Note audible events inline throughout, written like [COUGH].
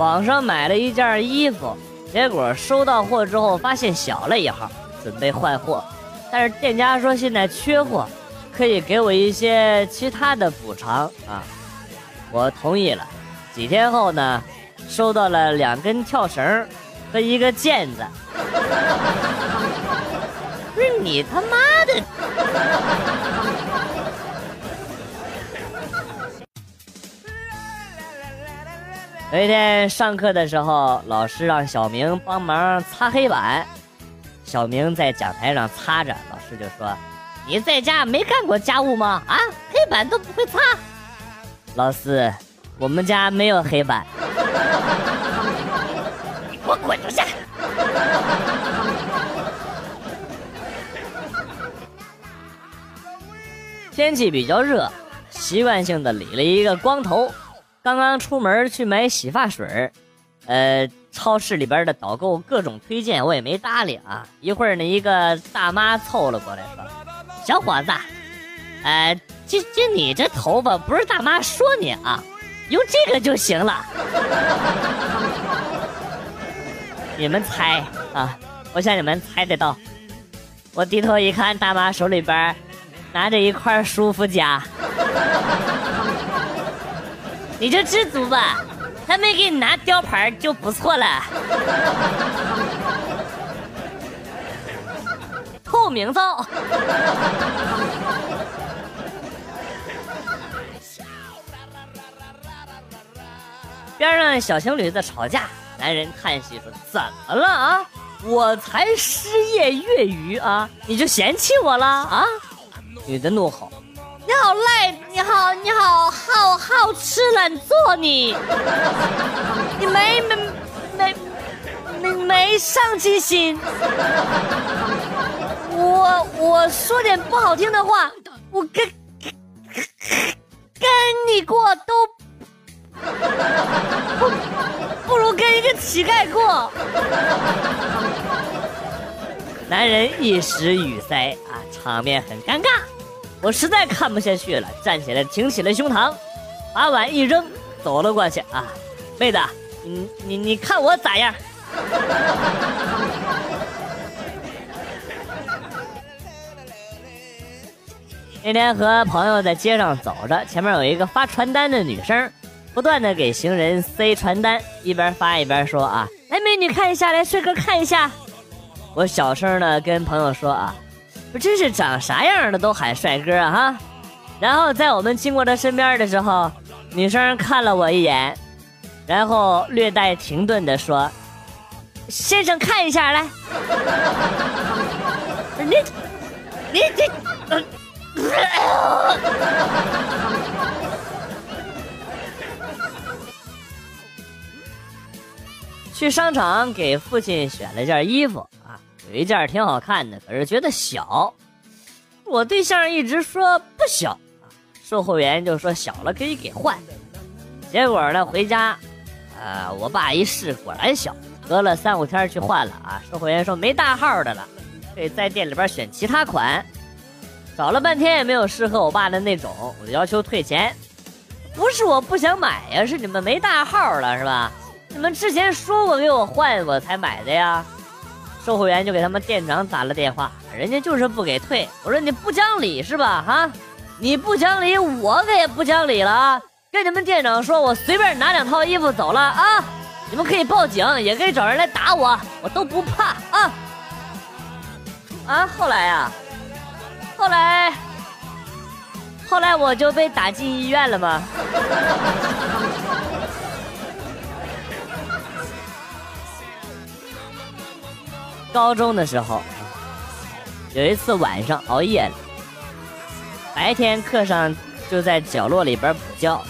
网上买了一件衣服，结果收到货之后发现小了一号，准备换货，但是店家说现在缺货，可以给我一些其他的补偿啊。我同意了。几天后呢，收到了两根跳绳和一个毽子。[LAUGHS] 不是你他妈的！有一天上课的时候，老师让小明帮忙擦黑板。小明在讲台上擦着，老师就说：“你在家没干过家务吗？啊，黑板都不会擦。”老师，我们家没有黑板。[LAUGHS] 你给我滚出去！天气比较热，习惯性的理了一个光头。刚刚出门去买洗发水呃，超市里边的导购各种推荐，我也没搭理啊。一会儿呢，一个大妈凑了过来，说：“小伙子，呃，就就你这头发，不是大妈说你啊，用这个就行了。[LAUGHS] 你们猜啊？我想你们猜得到。我低头一看，大妈手里边拿着一块舒肤佳。”你就知足吧，他没给你拿吊牌就不错了。透明皂。边上小情侣在吵架，男人叹息说：“怎么了啊？我才失业月余啊，你就嫌弃我了啊？”女的怒吼。你好赖，你好，你好好好吃懒做你，你没没没没没上进心。我我说点不好听的话，我跟跟你过都不不如跟一个乞丐过。男人一时语塞啊，场面很尴尬。我实在看不下去了，站起来，挺起了胸膛，把碗一扔，走了过去。啊，妹子，你你你看我咋样？[LAUGHS] 那天和朋友在街上走着，前面有一个发传单的女生，不断的给行人塞传单，一边发一边说：“啊，来美女看一下，来帅哥看一下。”我小声的跟朋友说：“啊。”不真是长啥样的都喊帅哥啊哈！然后在我们经过他身边的时候，女生看了我一眼，然后略带停顿的说：“先生看一下来。[LAUGHS] ”你你这 [LAUGHS]…… 去商场给父亲选了件衣服。有一件挺好看的，可是觉得小。我对象一直说不小，售货员就说小了可以给换。结果呢，回家，呃，我爸一试，果然小。隔了三五天去换了啊，售货员说没大号的了，可以在店里边选其他款。找了半天也没有适合我爸的那种，我就要求退钱。不是我不想买呀，是你们没大号了是吧？你们之前说过给我换，我才买的呀。售货员就给他们店长打了电话，人家就是不给退。我说你不讲理是吧？哈，你不讲理，我可也不讲理了啊！跟你们店长说，我随便拿两套衣服走了啊！你们可以报警，也可以找人来打我，我都不怕啊！啊，后来呀，后来，后来我就被打进医院了吗？高中的时候，有一次晚上熬夜了，白天课上就在角落里边补觉，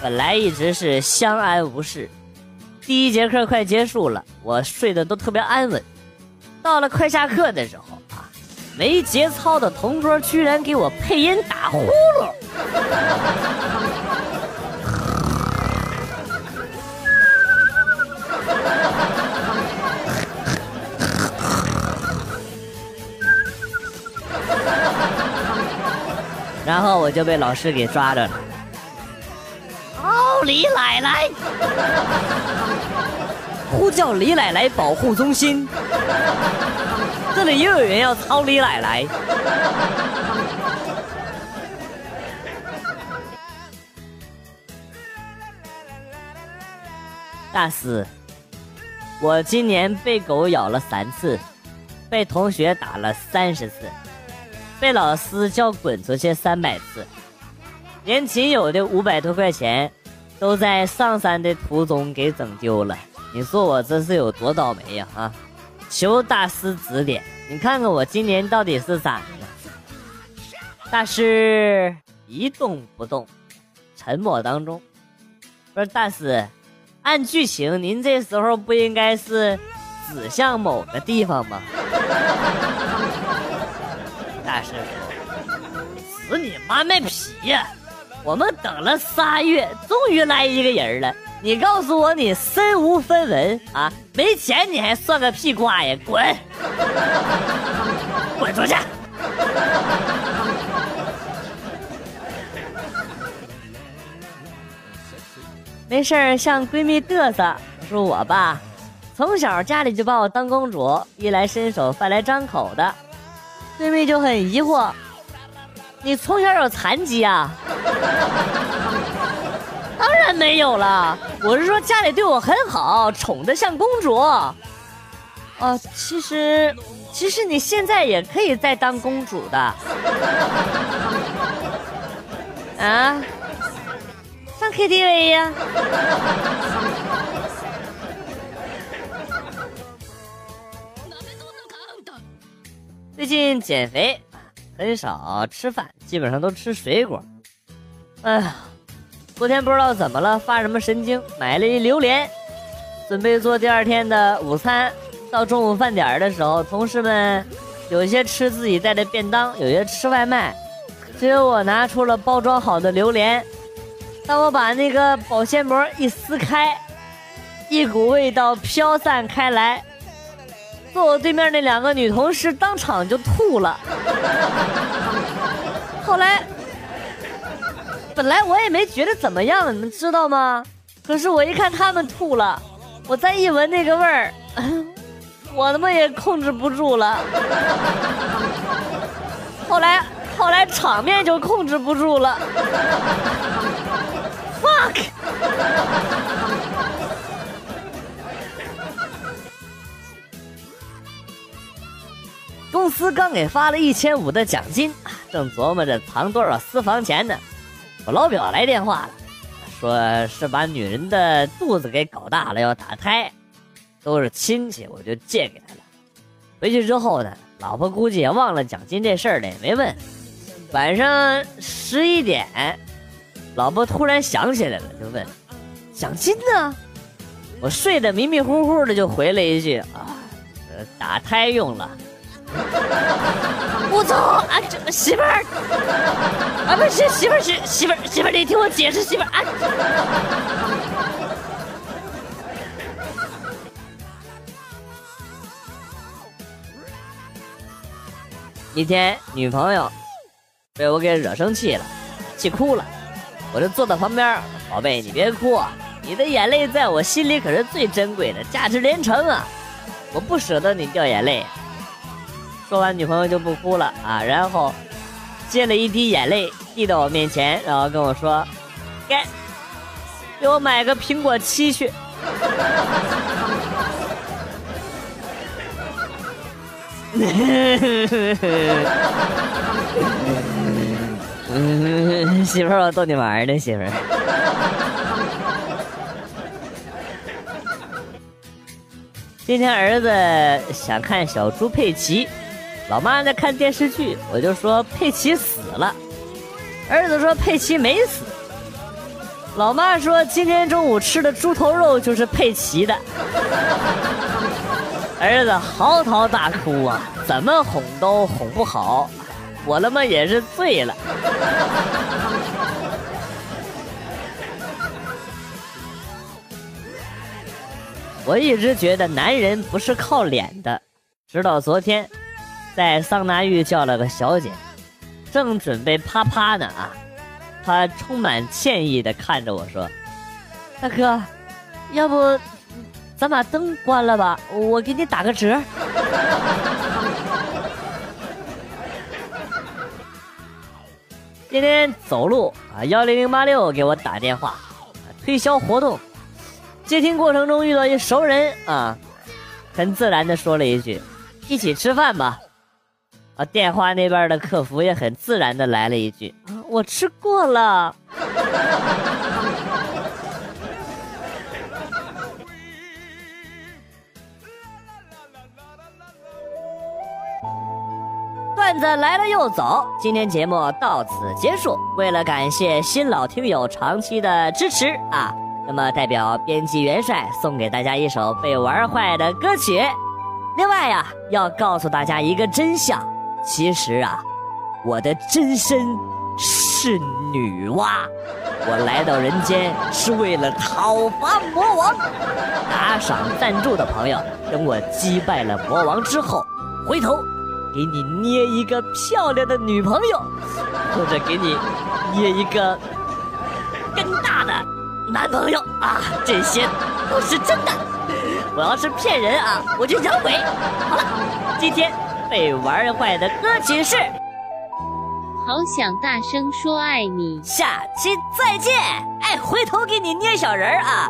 本来一直是相安无事。第一节课快结束了，我睡得都特别安稳。到了快下课的时候啊，没节操的同桌居然给我配音打呼噜。然后我就被老师给抓着了。奥利奶奶！呼叫李奶奶保护中心，这里又有人要操李奶奶。大师，我今年被狗咬了三次，被同学打了三十次，被老师叫滚出去三百次，连仅有的五百多块钱都在上山的途中给整丢了。你说我这是有多倒霉呀？啊！求大师指点，你看看我今年到底是咋的了？大师一动不动，沉默当中，不是大师。按剧情，您这时候不应该是指向某个地方吗？大师傅，死你妈卖皮呀！我们等了仨月，终于来一个人了。你告诉我你身无分文啊？没钱你还算个屁瓜呀！滚，[LAUGHS] 滚出去！没事儿，向闺蜜嘚瑟，说我吧，从小家里就把我当公主，衣来伸手，饭来张口的。闺蜜就很疑惑，你从小有残疾啊？[LAUGHS] 当然没有了，我是说家里对我很好，宠得像公主。哦，其实，其实你现在也可以再当公主的。啊？上 KTV 呀！最近减肥，很少吃饭，基本上都吃水果。哎呀，昨天不知道怎么了，发什么神经，买了一榴莲，准备做第二天的午餐。到中午饭点的时候，同事们有些吃自己带的便当，有些吃外卖，只有我拿出了包装好的榴莲。当我把那个保鲜膜一撕开，一股味道飘散开来，坐我对面那两个女同事当场就吐了。后来，本来我也没觉得怎么样，你们知道吗？可是我一看他们吐了，我再一闻那个味儿，我他妈也控制不住了。后来，后来场面就控制不住了。fuck！公司刚给发了一千五的奖金，正琢磨着藏多少私房钱呢。我老表来电话了，说是把女人的肚子给搞大了，要打胎，都是亲戚，我就借给他了。回去之后呢，老婆估计也忘了奖金这事儿了，也没问。晚上十一点。老婆突然想起来了，就问：“奖金呢？”我睡得迷迷糊糊的，就回了一句：“啊，打胎用了。”我操！啊，这媳妇儿啊，不是媳妇儿，媳媳妇儿，媳妇儿，你听我解释，媳妇儿啊。一天，女朋友被我给惹生气了，气哭了。我就坐在旁边，宝贝，你别哭，你的眼泪在我心里可是最珍贵的，价值连城啊！我不舍得你掉眼泪。说完，女朋友就不哭了啊，然后接了一滴眼泪递到我面前，然后跟我说：“给，给我买个苹果七去。”嗯，媳妇儿，我逗你玩呢，媳妇儿。今天儿子想看小猪佩奇，老妈在看电视剧，我就说佩奇死了，儿子说佩奇没死，老妈说今天中午吃的猪头肉就是佩奇的，儿子嚎啕大哭啊，怎么哄都哄不好。我他妈也是醉了。我一直觉得男人不是靠脸的，直到昨天，在桑拿浴叫了个小姐，正准备啪啪呢啊，她充满歉意的看着我说：“大哥，要不咱把灯关了吧，我给你打个折。[LAUGHS] 今天走路啊，幺零零八六给我打电话，推销活动。接听过程中遇到一熟人啊，很自然的说了一句：“一起吃饭吧。”啊，电话那边的客服也很自然的来了一句：“啊，我吃过了。”段子来了又走，今天节目到此结束。为了感谢新老听友长期的支持啊。那么，代表编辑元帅送给大家一首被玩坏的歌曲。另外呀，要告诉大家一个真相：其实啊，我的真身是女娲。我来到人间是为了讨伐魔王。打赏赞助的朋友，等我击败了魔王之后，回头给你捏一个漂亮的女朋友，或者给你捏一个更大的。男朋友啊，这些都是真的。我要是骗人啊，我就养鬼。好了，今天被玩坏的歌曲是《好想大声说爱你》。下期再见，哎，回头给你捏小人儿啊。